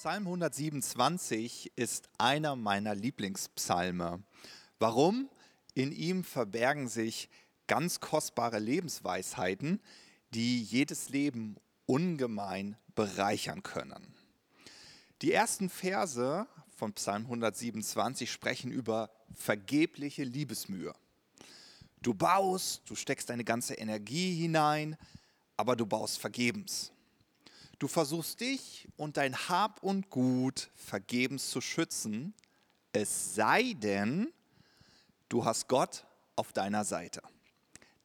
Psalm 127 ist einer meiner Lieblingspsalme. Warum? In ihm verbergen sich ganz kostbare Lebensweisheiten, die jedes Leben ungemein bereichern können. Die ersten Verse von Psalm 127 sprechen über vergebliche Liebesmühe. Du baust, du steckst deine ganze Energie hinein, aber du baust vergebens. Du versuchst dich und dein Hab und Gut vergebens zu schützen, es sei denn, du hast Gott auf deiner Seite.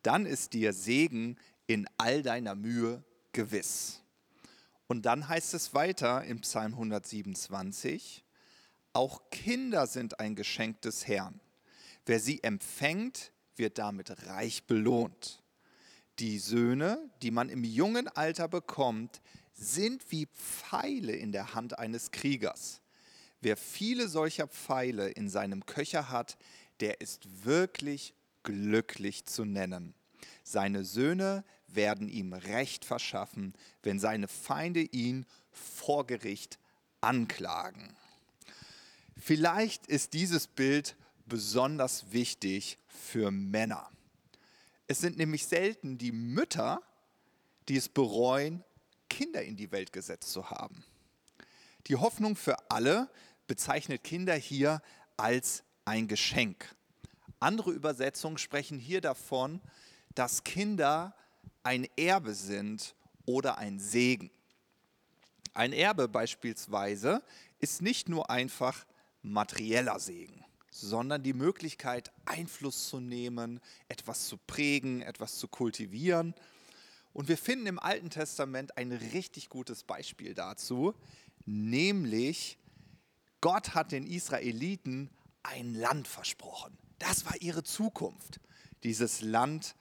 Dann ist dir Segen in all deiner Mühe gewiss. Und dann heißt es weiter im Psalm 127, auch Kinder sind ein Geschenk des Herrn. Wer sie empfängt, wird damit reich belohnt. Die Söhne, die man im jungen Alter bekommt, sind wie Pfeile in der Hand eines Kriegers. Wer viele solcher Pfeile in seinem Köcher hat, der ist wirklich glücklich zu nennen. Seine Söhne werden ihm Recht verschaffen, wenn seine Feinde ihn vor Gericht anklagen. Vielleicht ist dieses Bild besonders wichtig für Männer. Es sind nämlich selten die Mütter, die es bereuen, Kinder in die Welt gesetzt zu haben. Die Hoffnung für alle bezeichnet Kinder hier als ein Geschenk. Andere Übersetzungen sprechen hier davon, dass Kinder ein Erbe sind oder ein Segen. Ein Erbe beispielsweise ist nicht nur einfach materieller Segen, sondern die Möglichkeit, Einfluss zu nehmen, etwas zu prägen, etwas zu kultivieren und wir finden im Alten Testament ein richtig gutes Beispiel dazu, nämlich Gott hat den Israeliten ein Land versprochen. Das war ihre Zukunft, dieses Land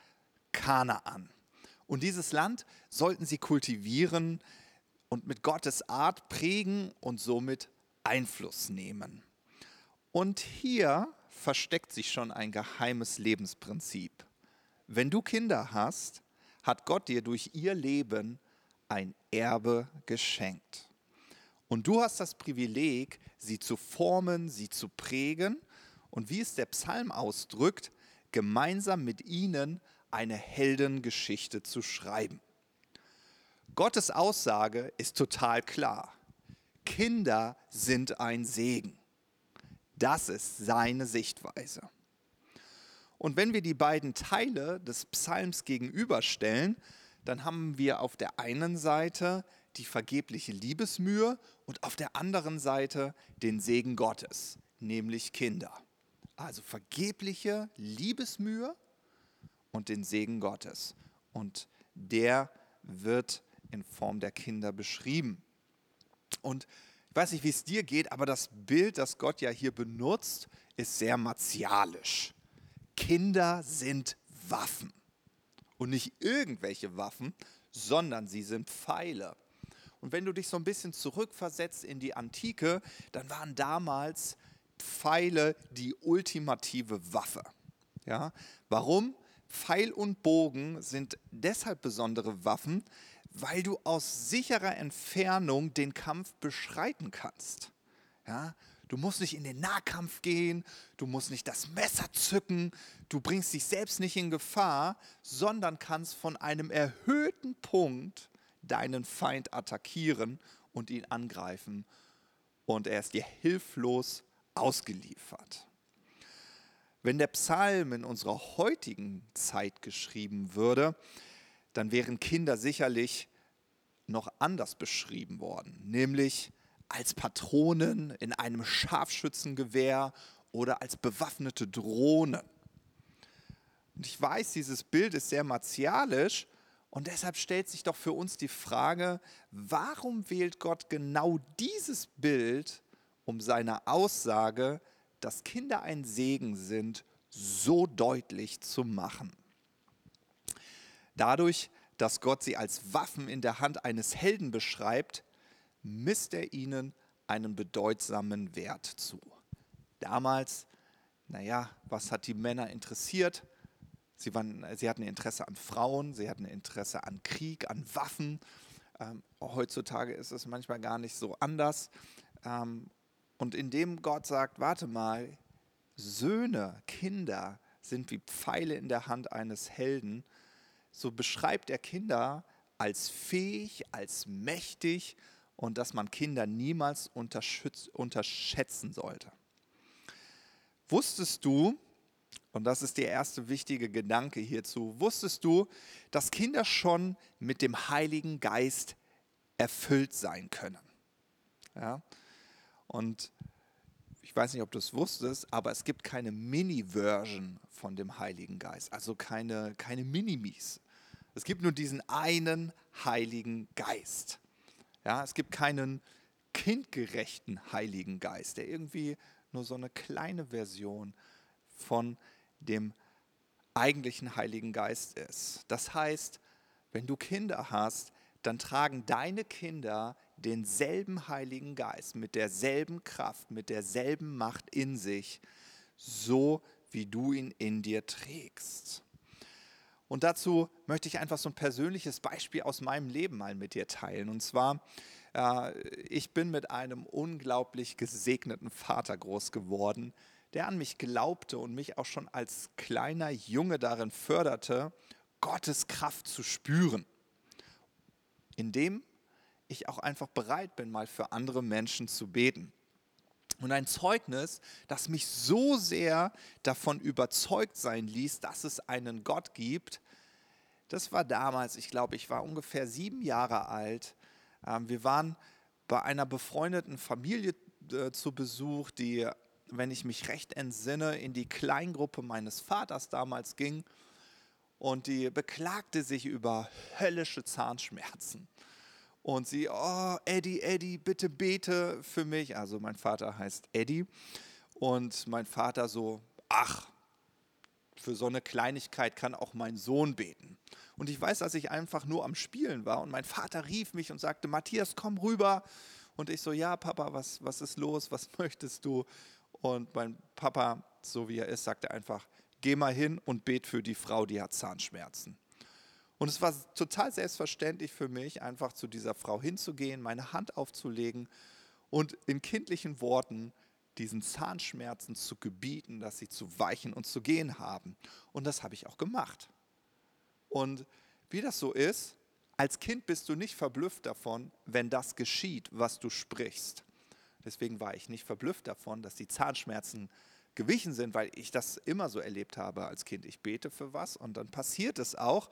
Kanaan. Und dieses Land sollten sie kultivieren und mit Gottes Art prägen und somit Einfluss nehmen. Und hier versteckt sich schon ein geheimes Lebensprinzip. Wenn du Kinder hast, hat Gott dir durch ihr Leben ein Erbe geschenkt. Und du hast das Privileg, sie zu formen, sie zu prägen und wie es der Psalm ausdrückt, gemeinsam mit ihnen eine Heldengeschichte zu schreiben. Gottes Aussage ist total klar. Kinder sind ein Segen. Das ist seine Sichtweise. Und wenn wir die beiden Teile des Psalms gegenüberstellen, dann haben wir auf der einen Seite die vergebliche Liebesmühe und auf der anderen Seite den Segen Gottes, nämlich Kinder. Also vergebliche Liebesmühe und den Segen Gottes. Und der wird in Form der Kinder beschrieben. Und ich weiß nicht, wie es dir geht, aber das Bild, das Gott ja hier benutzt, ist sehr martialisch. Kinder sind Waffen. Und nicht irgendwelche Waffen, sondern sie sind Pfeile. Und wenn du dich so ein bisschen zurückversetzt in die Antike, dann waren damals Pfeile die ultimative Waffe. Ja? Warum? Pfeil und Bogen sind deshalb besondere Waffen, weil du aus sicherer Entfernung den Kampf beschreiten kannst. Ja? Du musst nicht in den Nahkampf gehen, du musst nicht das Messer zücken, du bringst dich selbst nicht in Gefahr, sondern kannst von einem erhöhten Punkt deinen Feind attackieren und ihn angreifen. Und er ist dir hilflos ausgeliefert. Wenn der Psalm in unserer heutigen Zeit geschrieben würde, dann wären Kinder sicherlich noch anders beschrieben worden, nämlich als Patronen in einem Scharfschützengewehr oder als bewaffnete Drohnen. Und ich weiß, dieses Bild ist sehr martialisch und deshalb stellt sich doch für uns die Frage, warum wählt Gott genau dieses Bild, um seine Aussage, dass Kinder ein Segen sind, so deutlich zu machen? Dadurch, dass Gott sie als Waffen in der Hand eines Helden beschreibt, misst er ihnen einen bedeutsamen Wert zu. Damals, naja, was hat die Männer interessiert? Sie, waren, sie hatten Interesse an Frauen, sie hatten Interesse an Krieg, an Waffen. Ähm, heutzutage ist es manchmal gar nicht so anders. Ähm, und indem Gott sagt, warte mal, Söhne, Kinder sind wie Pfeile in der Hand eines Helden, so beschreibt er Kinder als fähig, als mächtig und dass man Kinder niemals unterschätzen sollte. Wusstest du, und das ist der erste wichtige Gedanke hierzu, wusstest du, dass Kinder schon mit dem Heiligen Geist erfüllt sein können? Ja? Und ich weiß nicht, ob du es wusstest, aber es gibt keine Mini-Version von dem Heiligen Geist, also keine, keine Minimis. Es gibt nur diesen einen Heiligen Geist. Ja, es gibt keinen kindgerechten Heiligen Geist, der irgendwie nur so eine kleine Version von dem eigentlichen Heiligen Geist ist. Das heißt, wenn du Kinder hast, dann tragen deine Kinder denselben Heiligen Geist mit derselben Kraft, mit derselben Macht in sich, so wie du ihn in dir trägst. Und dazu möchte ich einfach so ein persönliches Beispiel aus meinem Leben mal mit dir teilen. Und zwar, äh, ich bin mit einem unglaublich gesegneten Vater groß geworden, der an mich glaubte und mich auch schon als kleiner Junge darin förderte, Gottes Kraft zu spüren. Indem ich auch einfach bereit bin, mal für andere Menschen zu beten. Und ein Zeugnis, das mich so sehr davon überzeugt sein ließ, dass es einen Gott gibt, das war damals, ich glaube, ich war ungefähr sieben Jahre alt. Ähm, wir waren bei einer befreundeten Familie äh, zu Besuch, die, wenn ich mich recht entsinne, in die Kleingruppe meines Vaters damals ging. Und die beklagte sich über höllische Zahnschmerzen. Und sie, oh, Eddie, Eddie, bitte bete für mich. Also mein Vater heißt Eddie. Und mein Vater so, ach, für so eine Kleinigkeit kann auch mein Sohn beten. Und ich weiß, dass ich einfach nur am Spielen war. Und mein Vater rief mich und sagte, Matthias, komm rüber. Und ich so, ja, Papa, was, was ist los? Was möchtest du? Und mein Papa, so wie er ist, sagte einfach, geh mal hin und bet für die Frau, die hat Zahnschmerzen. Und es war total selbstverständlich für mich, einfach zu dieser Frau hinzugehen, meine Hand aufzulegen und in kindlichen Worten diesen Zahnschmerzen zu gebieten, dass sie zu weichen und zu gehen haben. Und das habe ich auch gemacht. Und wie das so ist, als Kind bist du nicht verblüfft davon, wenn das geschieht, was du sprichst. Deswegen war ich nicht verblüfft davon, dass die Zahnschmerzen gewichen sind, weil ich das immer so erlebt habe als Kind. Ich bete für was und dann passiert es auch.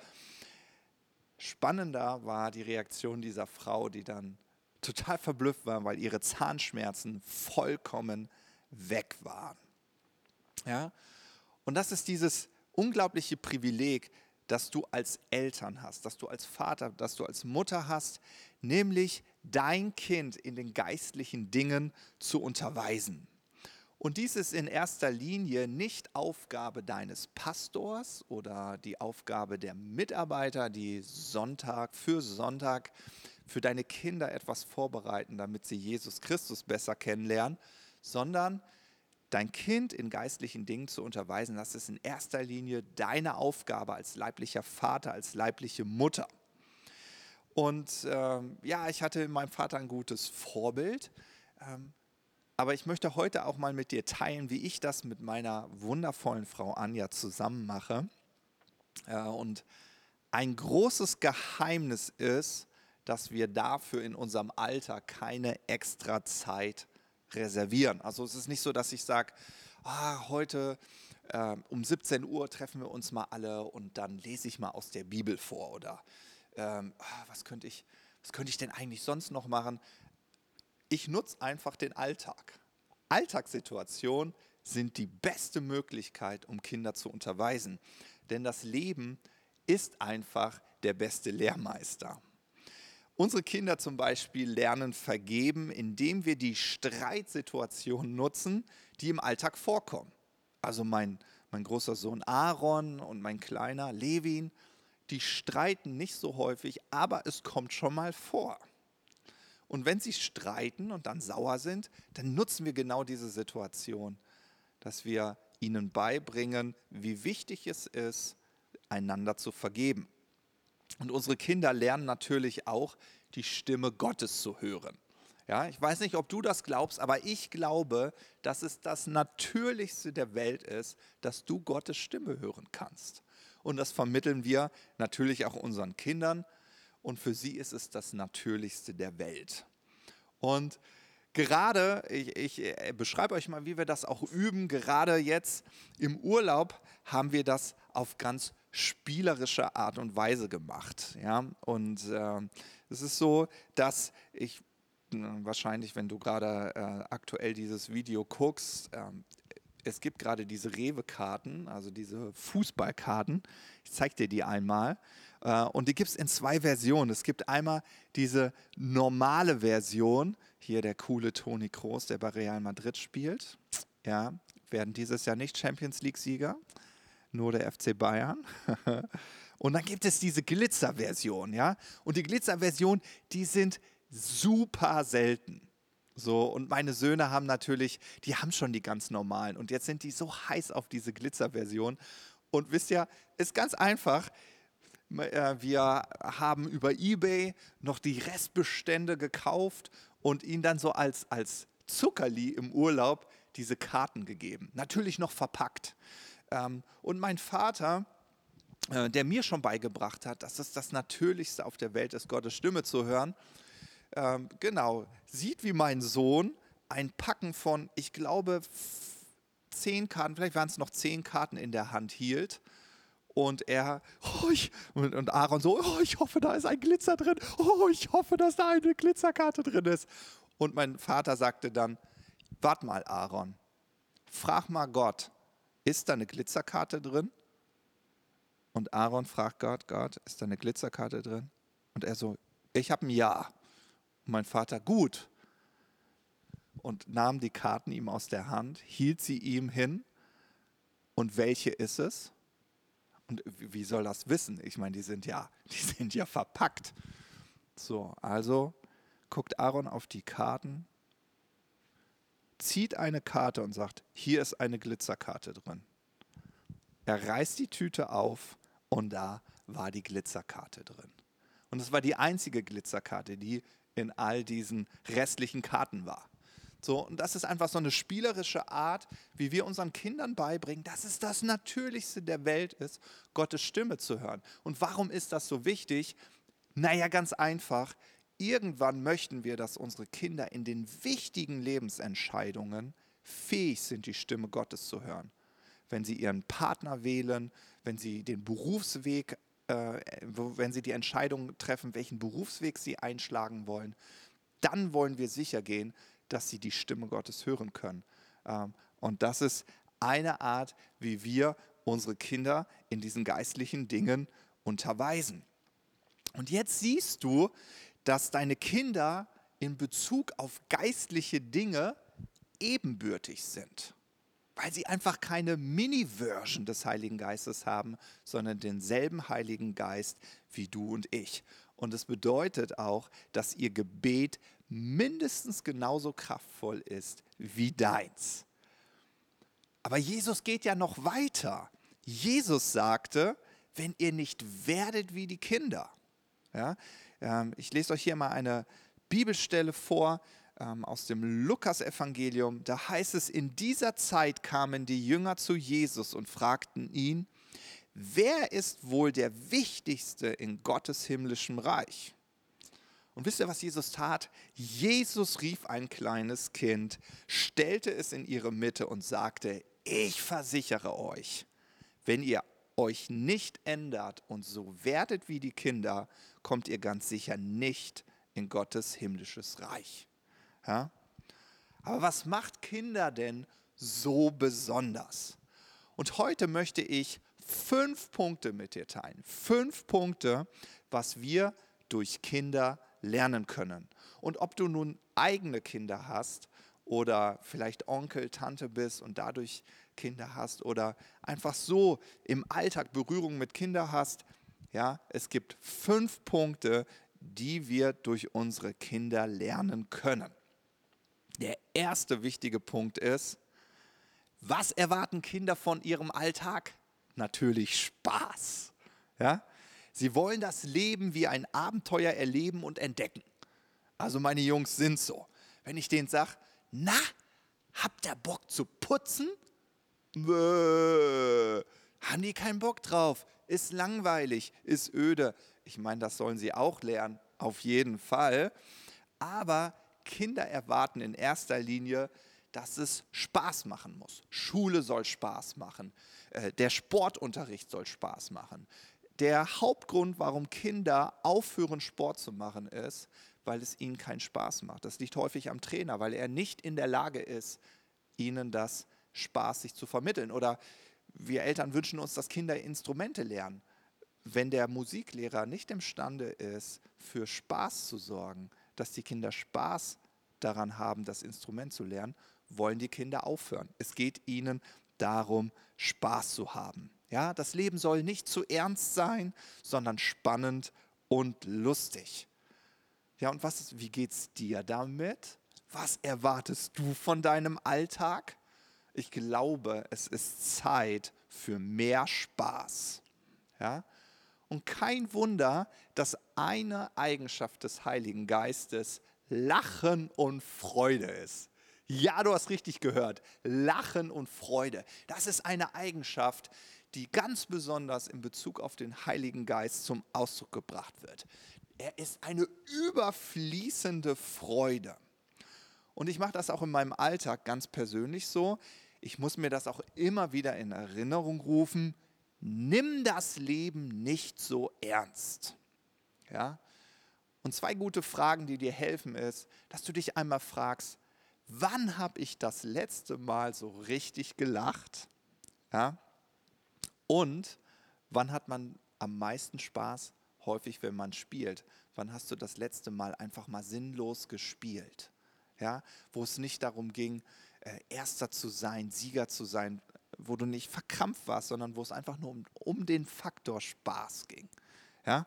Spannender war die Reaktion dieser Frau, die dann total verblüfft war, weil ihre Zahnschmerzen vollkommen weg waren. Ja? Und das ist dieses unglaubliche Privileg, das du als Eltern hast, das du als Vater, das du als Mutter hast, nämlich dein Kind in den geistlichen Dingen zu unterweisen. Und dies ist in erster Linie nicht Aufgabe deines Pastors oder die Aufgabe der Mitarbeiter, die Sonntag für Sonntag für deine Kinder etwas vorbereiten, damit sie Jesus Christus besser kennenlernen, sondern dein Kind in geistlichen Dingen zu unterweisen, das ist in erster Linie deine Aufgabe als leiblicher Vater, als leibliche Mutter. Und ähm, ja, ich hatte in meinem Vater ein gutes Vorbild. Ähm, aber ich möchte heute auch mal mit dir teilen, wie ich das mit meiner wundervollen Frau Anja zusammen mache. Und ein großes Geheimnis ist, dass wir dafür in unserem Alltag keine extra Zeit reservieren. Also es ist nicht so, dass ich sage, ah, heute äh, um 17 Uhr treffen wir uns mal alle und dann lese ich mal aus der Bibel vor oder ähm, ah, was, könnte ich, was könnte ich denn eigentlich sonst noch machen? Ich nutze einfach den Alltag. Alltagssituationen sind die beste Möglichkeit, um Kinder zu unterweisen. Denn das Leben ist einfach der beste Lehrmeister. Unsere Kinder zum Beispiel lernen vergeben, indem wir die Streitsituationen nutzen, die im Alltag vorkommen. Also mein, mein großer Sohn Aaron und mein kleiner Levin, die streiten nicht so häufig, aber es kommt schon mal vor. Und wenn sie streiten und dann sauer sind, dann nutzen wir genau diese Situation, dass wir ihnen beibringen, wie wichtig es ist, einander zu vergeben. Und unsere Kinder lernen natürlich auch die Stimme Gottes zu hören. Ja, ich weiß nicht, ob du das glaubst, aber ich glaube, dass es das Natürlichste der Welt ist, dass du Gottes Stimme hören kannst. Und das vermitteln wir natürlich auch unseren Kindern. Und für sie ist es das Natürlichste der Welt. Und gerade, ich, ich äh, beschreibe euch mal, wie wir das auch üben, gerade jetzt im Urlaub haben wir das auf ganz spielerische Art und Weise gemacht. Ja? Und äh, es ist so, dass ich äh, wahrscheinlich, wenn du gerade äh, aktuell dieses Video guckst, ähm, es gibt gerade diese Rewe-Karten, also diese Fußballkarten. Ich zeige dir die einmal. Äh, und die gibt es in zwei Versionen. Es gibt einmal diese normale Version, hier der coole Toni Kroos, der bei Real Madrid spielt. Ja, werden dieses Jahr nicht Champions League-Sieger, nur der FC Bayern. Und dann gibt es diese Glitzer-Version, ja. Und die Glitzer-Version, die sind super selten. So, und meine Söhne haben natürlich, die haben schon die ganz normalen. Und jetzt sind die so heiß auf diese Glitzer-Version. Und wisst ihr, ist ganz einfach. Äh, wir haben über Ebay noch die Restbestände gekauft und ihnen dann so als, als Zuckerli im Urlaub diese Karten gegeben. Natürlich noch verpackt. Ähm, und mein Vater, äh, der mir schon beigebracht hat, dass es das Natürlichste auf der Welt ist, Gottes Stimme zu hören, ähm, genau, sieht wie mein Sohn ein Packen von, ich glaube, zehn Karten, vielleicht waren es noch zehn Karten in der Hand hielt und er, oh, ich, und, Aaron so, oh, ich hoffe, da ist ein Glitzer drin. Oh, ich hoffe, dass da eine Glitzerkarte drin ist. Und mein Vater sagte dann, warte mal, Aaron, frag mal Gott, ist da eine Glitzerkarte drin? Und Aaron fragt Gott, Gott, ist da eine Glitzerkarte drin? Und er so, ich habe ein Ja. Und mein Vater, gut. Und nahm die Karten ihm aus der Hand, hielt sie ihm hin. Und welche ist es? Und wie soll das wissen? Ich meine, die sind ja, die sind ja verpackt. So, also guckt Aaron auf die Karten, zieht eine Karte und sagt, hier ist eine Glitzerkarte drin. Er reißt die Tüte auf und da war die Glitzerkarte drin. Und es war die einzige Glitzerkarte, die in all diesen restlichen Karten war. So, und das ist einfach so eine spielerische Art, wie wir unseren Kindern beibringen, dass es das Natürlichste der Welt ist, Gottes Stimme zu hören. Und warum ist das so wichtig? Naja, ganz einfach. Irgendwann möchten wir, dass unsere Kinder in den wichtigen Lebensentscheidungen fähig sind, die Stimme Gottes zu hören. Wenn sie ihren Partner wählen, wenn sie den Berufsweg, äh, wenn sie die Entscheidung treffen, welchen Berufsweg sie einschlagen wollen, dann wollen wir sicher gehen, dass sie die Stimme Gottes hören können. Ähm, und das ist eine Art, wie wir unsere Kinder in diesen geistlichen Dingen unterweisen. Und jetzt siehst du, dass deine Kinder in Bezug auf geistliche Dinge ebenbürtig sind, weil sie einfach keine Mini-Version des Heiligen Geistes haben, sondern denselben Heiligen Geist wie du und ich. Und es bedeutet auch, dass ihr Gebet mindestens genauso kraftvoll ist wie deins. Aber Jesus geht ja noch weiter. Jesus sagte, wenn ihr nicht werdet wie die Kinder. Ja, ähm, ich lese euch hier mal eine Bibelstelle vor ähm, aus dem Lukasevangelium. Da heißt es, in dieser Zeit kamen die Jünger zu Jesus und fragten ihn, wer ist wohl der Wichtigste in Gottes himmlischem Reich? Und wisst ihr, was Jesus tat? Jesus rief ein kleines Kind, stellte es in ihre Mitte und sagte, ich versichere euch, wenn ihr euch nicht ändert und so werdet wie die Kinder, kommt ihr ganz sicher nicht in Gottes himmlisches Reich. Ja? Aber was macht Kinder denn so besonders? Und heute möchte ich fünf Punkte mit dir teilen. Fünf Punkte, was wir durch Kinder lernen können. Und ob du nun eigene Kinder hast oder vielleicht Onkel, Tante bist und dadurch Kinder hast oder einfach so im Alltag Berührung mit Kindern hast, ja, es gibt fünf Punkte, die wir durch unsere Kinder lernen können. Der erste wichtige Punkt ist, was erwarten Kinder von ihrem Alltag? Natürlich Spaß. Ja? Sie wollen das Leben wie ein Abenteuer erleben und entdecken. Also meine Jungs sind so. Wenn ich denen sage, na, habt ihr Bock zu putzen? Bäh, haben die keinen Bock drauf? Ist langweilig, ist öde. Ich meine, das sollen sie auch lernen, auf jeden Fall. Aber Kinder erwarten in erster Linie, dass es Spaß machen muss. Schule soll Spaß machen. Äh, der Sportunterricht soll Spaß machen. Der Hauptgrund, warum Kinder aufhören, Sport zu machen, ist, weil es ihnen keinen Spaß macht. Das liegt häufig am Trainer, weil er nicht in der Lage ist, ihnen das spaßig zu vermitteln. Oder wir Eltern wünschen uns, dass Kinder Instrumente lernen. Wenn der Musiklehrer nicht imstande ist, für Spaß zu sorgen, dass die Kinder Spaß daran haben, das Instrument zu lernen, wollen die Kinder aufhören. Es geht ihnen darum, Spaß zu haben. Ja, das Leben soll nicht zu ernst sein, sondern spannend und lustig. Ja, und was, wie geht's dir damit? Was erwartest du von deinem Alltag? Ich glaube, es ist Zeit für mehr Spaß. Ja? Und kein Wunder, dass eine Eigenschaft des Heiligen Geistes Lachen und Freude ist. Ja, du hast richtig gehört. Lachen und Freude. Das ist eine Eigenschaft, die ganz besonders in Bezug auf den Heiligen Geist zum Ausdruck gebracht wird. Er ist eine überfließende Freude. Und ich mache das auch in meinem Alltag ganz persönlich so. Ich muss mir das auch immer wieder in Erinnerung rufen. Nimm das Leben nicht so ernst. Ja? Und zwei gute Fragen, die dir helfen, ist, dass du dich einmal fragst, wann habe ich das letzte Mal so richtig gelacht? Ja? Und wann hat man am meisten Spaß? Häufig, wenn man spielt. Wann hast du das letzte Mal einfach mal sinnlos gespielt? Ja? Wo es nicht darum ging, äh, Erster zu sein, Sieger zu sein, wo du nicht verkrampft warst, sondern wo es einfach nur um, um den Faktor Spaß ging. Ja?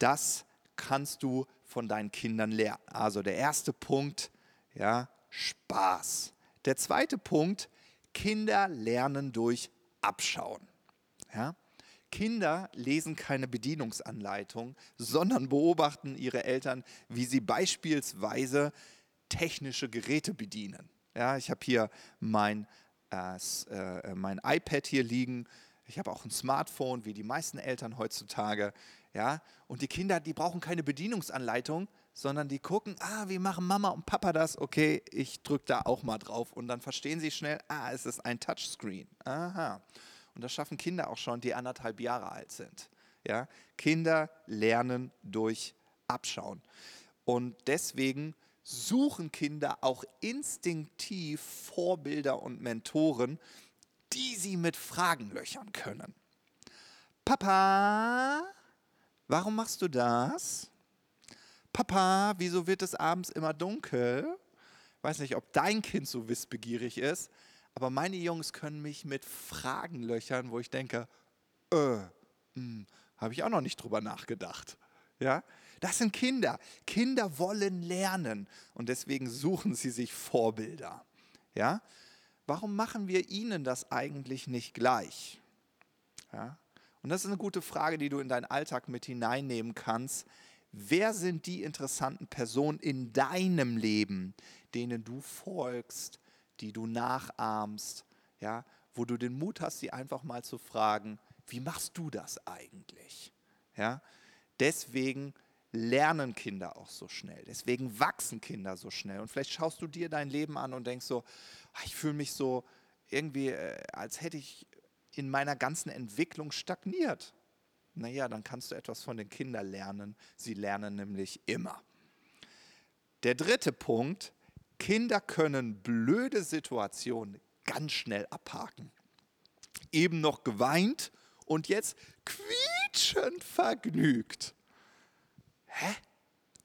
Das kannst du von deinen Kindern lernen. Also der erste Punkt, ja, Spaß. Der zweite Punkt, Kinder lernen durch Abschauen. Ja? Kinder lesen keine Bedienungsanleitung, sondern beobachten ihre Eltern, wie sie beispielsweise technische Geräte bedienen. Ja, ich habe hier mein, äh, äh, mein iPad hier liegen. Ich habe auch ein Smartphone, wie die meisten Eltern heutzutage. Ja, und die Kinder, die brauchen keine Bedienungsanleitung, sondern die gucken, ah, wie machen Mama und Papa das? Okay, ich drücke da auch mal drauf und dann verstehen sie schnell, ah, es ist ein Touchscreen. Aha. Und das schaffen Kinder auch schon, die anderthalb Jahre alt sind. Ja, Kinder lernen durch Abschauen. Und deswegen suchen Kinder auch instinktiv Vorbilder und Mentoren, die sie mit Fragen löchern können. Papa, warum machst du das? Papa, wieso wird es abends immer dunkel? Ich weiß nicht, ob dein Kind so wissbegierig ist, aber meine Jungs können mich mit Fragen löchern, wo ich denke, äh, hm, habe ich auch noch nicht drüber nachgedacht. Ja? Das sind Kinder. Kinder wollen lernen und deswegen suchen sie sich Vorbilder. Ja? Warum machen wir ihnen das eigentlich nicht gleich? Ja? Und das ist eine gute Frage, die du in deinen Alltag mit hineinnehmen kannst. Wer sind die interessanten Personen in deinem Leben, denen du folgst, die du nachahmst, ja, wo du den Mut hast, sie einfach mal zu fragen, wie machst du das eigentlich? Ja? Deswegen lernen Kinder auch so schnell. Deswegen wachsen Kinder so schnell. Und vielleicht schaust du dir dein Leben an und denkst so, ah, ich fühle mich so irgendwie, äh, als hätte ich in meiner ganzen Entwicklung stagniert. Naja, dann kannst du etwas von den Kindern lernen. Sie lernen nämlich immer. Der dritte Punkt, Kinder können blöde Situationen ganz schnell abhaken. Eben noch geweint und jetzt quietschend vergnügt. Hä?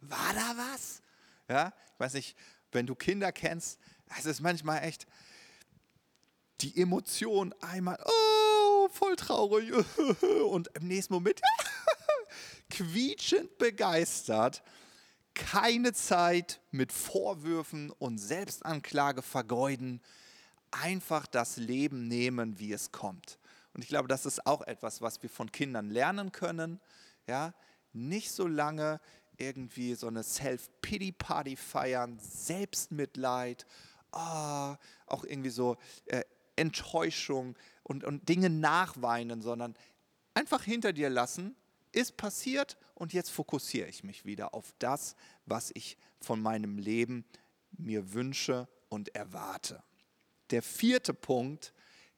War da was? Ja, ich weiß nicht, wenn du Kinder kennst, es ist manchmal echt die Emotion einmal, oh, voll traurig und im nächsten Moment quietschend begeistert. Keine Zeit mit Vorwürfen und Selbstanklage vergeuden. Einfach das Leben nehmen, wie es kommt. Und ich glaube, das ist auch etwas, was wir von Kindern lernen können. Ja, nicht so lange irgendwie so eine Self-Pity-Party feiern, Selbstmitleid, oh, auch irgendwie so äh, Enttäuschung und, und Dinge nachweinen, sondern einfach hinter dir lassen, ist passiert und jetzt fokussiere ich mich wieder auf das, was ich von meinem Leben mir wünsche und erwarte. Der vierte Punkt,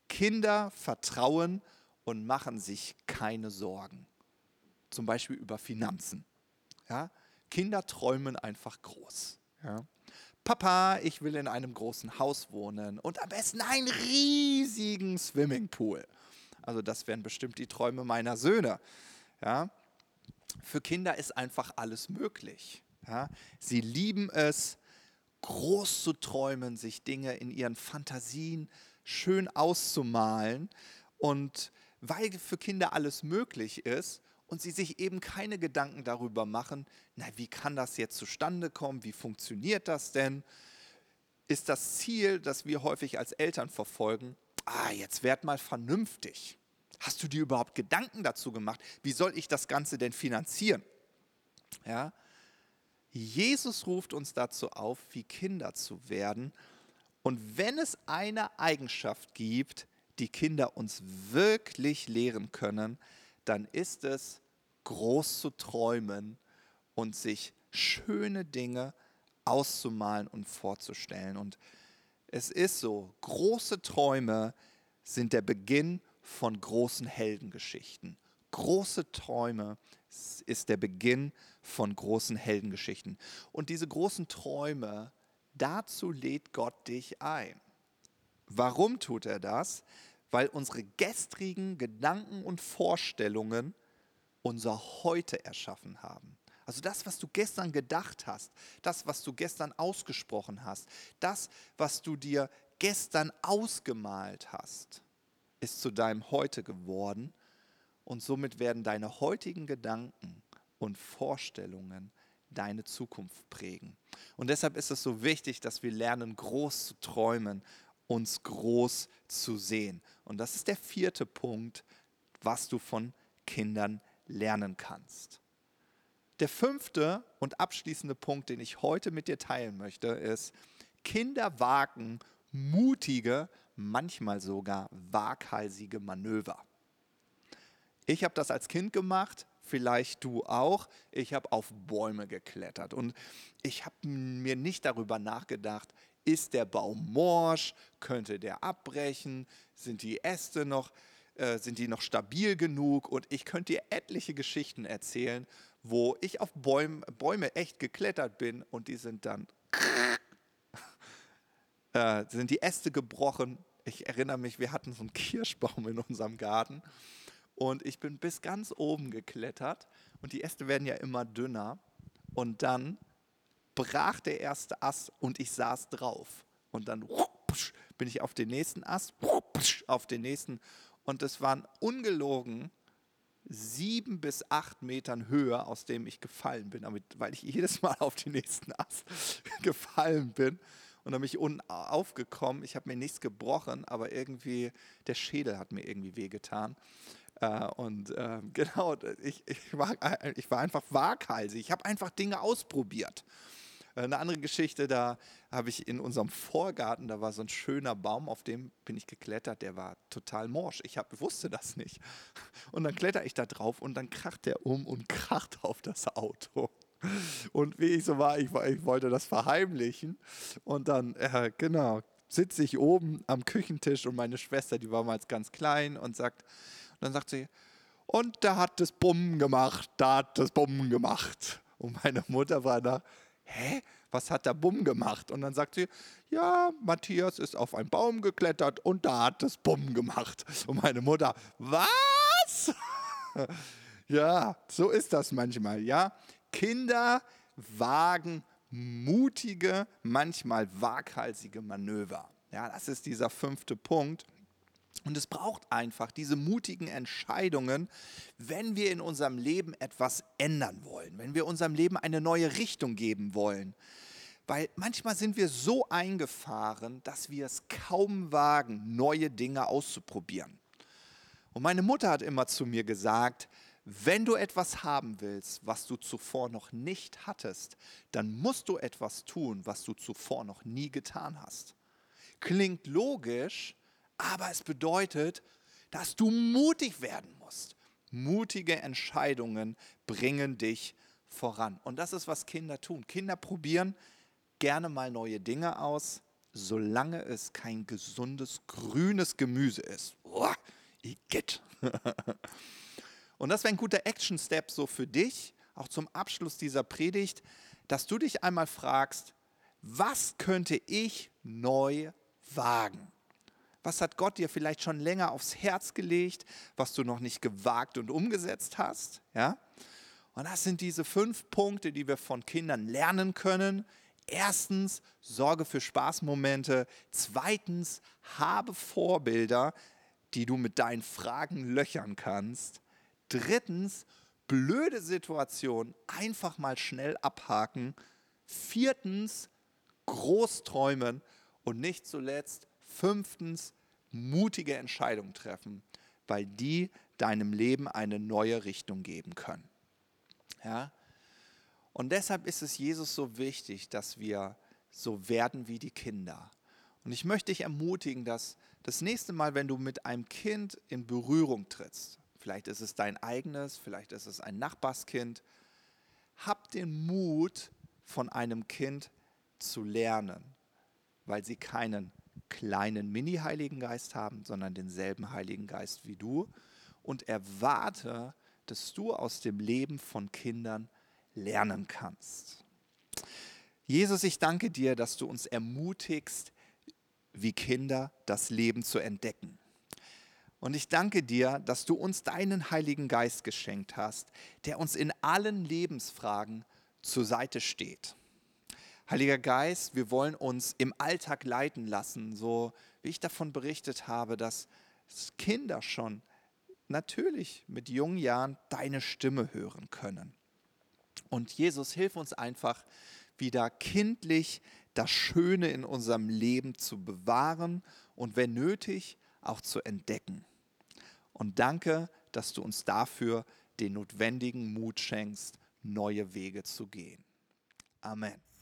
Kinder vertrauen und machen sich keine Sorgen. Zum Beispiel über Finanzen. Ja? Kinder träumen einfach groß. Ja? Papa, ich will in einem großen Haus wohnen und am besten einen riesigen Swimmingpool. Also das wären bestimmt die Träume meiner Söhne. Ja? Für Kinder ist einfach alles möglich. Ja? Sie lieben es, groß zu träumen, sich Dinge in ihren Fantasien schön auszumalen. Und weil für Kinder alles möglich ist und sie sich eben keine Gedanken darüber machen, na, wie kann das jetzt zustande kommen, wie funktioniert das denn, ist das Ziel, das wir häufig als Eltern verfolgen, ah, jetzt werd mal vernünftig. Hast du dir überhaupt Gedanken dazu gemacht? Wie soll ich das Ganze denn finanzieren? Ja? Jesus ruft uns dazu auf, wie Kinder zu werden. Und wenn es eine Eigenschaft gibt, die Kinder uns wirklich lehren können, dann ist es, groß zu träumen und sich schöne Dinge auszumalen und vorzustellen. Und es ist so, große Träume sind der Beginn von großen Heldengeschichten. Große Träume ist der Beginn von großen Heldengeschichten. Und diese großen Träume, dazu lädt Gott dich ein. Warum tut er das? Weil unsere gestrigen Gedanken und Vorstellungen unser Heute erschaffen haben. Also das, was du gestern gedacht hast, das, was du gestern ausgesprochen hast, das, was du dir gestern ausgemalt hast, ist zu deinem Heute geworden und somit werden deine heutigen Gedanken und Vorstellungen deine Zukunft prägen. Und deshalb ist es so wichtig, dass wir lernen, groß zu träumen, uns groß zu sehen. Und das ist der vierte Punkt, was du von Kindern lernen kannst. Der fünfte und abschließende Punkt, den ich heute mit dir teilen möchte, ist, Kinder wagen mutige manchmal sogar waghalsige Manöver. Ich habe das als Kind gemacht, vielleicht du auch. Ich habe auf Bäume geklettert und ich habe mir nicht darüber nachgedacht, ist der Baum morsch, könnte der abbrechen, sind die Äste noch, äh, sind die noch stabil genug? Und ich könnte dir etliche Geschichten erzählen, wo ich auf Bäume, Bäume echt geklettert bin und die sind dann äh, sind die Äste gebrochen. Ich erinnere mich, wir hatten so einen Kirschbaum in unserem Garten und ich bin bis ganz oben geklettert und die Äste werden ja immer dünner. Und dann brach der erste Ast und ich saß drauf. Und dann bin ich auf den nächsten Ast, auf den nächsten und es waren ungelogen sieben bis acht Metern Höhe, aus dem ich gefallen bin, weil ich jedes Mal auf den nächsten Ast gefallen bin und dann bin ich unten aufgekommen. Ich habe mir nichts gebrochen, aber irgendwie der Schädel hat mir irgendwie wehgetan. Äh, und äh, genau, ich, ich, war, ich war einfach waghalsig. Ich habe einfach Dinge ausprobiert. Äh, eine andere Geschichte, da habe ich in unserem Vorgarten, da war so ein schöner Baum, auf dem bin ich geklettert, der war total morsch. Ich hab, wusste das nicht. Und dann kletter ich da drauf und dann kracht der um und kracht auf das Auto. Und wie ich so war, ich, ich wollte das verheimlichen. Und dann, äh, genau, sitze ich oben am Küchentisch und meine Schwester, die war mal ganz klein und sagt, und dann sagt sie, und da hat es Bumm gemacht, da hat es Bumm gemacht. Und meine Mutter war da, hä, was hat der Bumm gemacht? Und dann sagt sie, ja, Matthias ist auf einen Baum geklettert und da hat es Bumm gemacht. Und meine Mutter, was? ja, so ist das manchmal, ja. Kinder wagen mutige, manchmal waghalsige Manöver. Ja, das ist dieser fünfte Punkt. Und es braucht einfach diese mutigen Entscheidungen, wenn wir in unserem Leben etwas ändern wollen, wenn wir unserem Leben eine neue Richtung geben wollen. Weil manchmal sind wir so eingefahren, dass wir es kaum wagen, neue Dinge auszuprobieren. Und meine Mutter hat immer zu mir gesagt, wenn du etwas haben willst, was du zuvor noch nicht hattest, dann musst du etwas tun, was du zuvor noch nie getan hast. Klingt logisch, aber es bedeutet, dass du mutig werden musst. Mutige Entscheidungen bringen dich voran. Und das ist, was Kinder tun. Kinder probieren gerne mal neue Dinge aus, solange es kein gesundes grünes Gemüse ist. Igitt. Und das wäre ein guter Action-Step so für dich, auch zum Abschluss dieser Predigt, dass du dich einmal fragst, was könnte ich neu wagen? Was hat Gott dir vielleicht schon länger aufs Herz gelegt, was du noch nicht gewagt und umgesetzt hast? Ja? Und das sind diese fünf Punkte, die wir von Kindern lernen können. Erstens, sorge für Spaßmomente. Zweitens, habe Vorbilder, die du mit deinen Fragen löchern kannst. Drittens, blöde Situation einfach mal schnell abhaken. Viertens, groß träumen. Und nicht zuletzt, fünftens, mutige Entscheidungen treffen, weil die deinem Leben eine neue Richtung geben können. Ja? Und deshalb ist es Jesus so wichtig, dass wir so werden wie die Kinder. Und ich möchte dich ermutigen, dass das nächste Mal, wenn du mit einem Kind in Berührung trittst, vielleicht ist es dein eigenes, vielleicht ist es ein Nachbarskind, hab den Mut, von einem Kind zu lernen, weil sie keinen kleinen Mini-Heiligen Geist haben, sondern denselben Heiligen Geist wie du und erwarte, dass du aus dem Leben von Kindern lernen kannst. Jesus, ich danke dir, dass du uns ermutigst, wie Kinder das Leben zu entdecken. Und ich danke dir, dass du uns deinen Heiligen Geist geschenkt hast, der uns in allen Lebensfragen zur Seite steht. Heiliger Geist, wir wollen uns im Alltag leiten lassen, so wie ich davon berichtet habe, dass Kinder schon natürlich mit jungen Jahren deine Stimme hören können. Und Jesus, hilf uns einfach wieder kindlich das Schöne in unserem Leben zu bewahren und wenn nötig auch zu entdecken. Und danke, dass du uns dafür den notwendigen Mut schenkst, neue Wege zu gehen. Amen.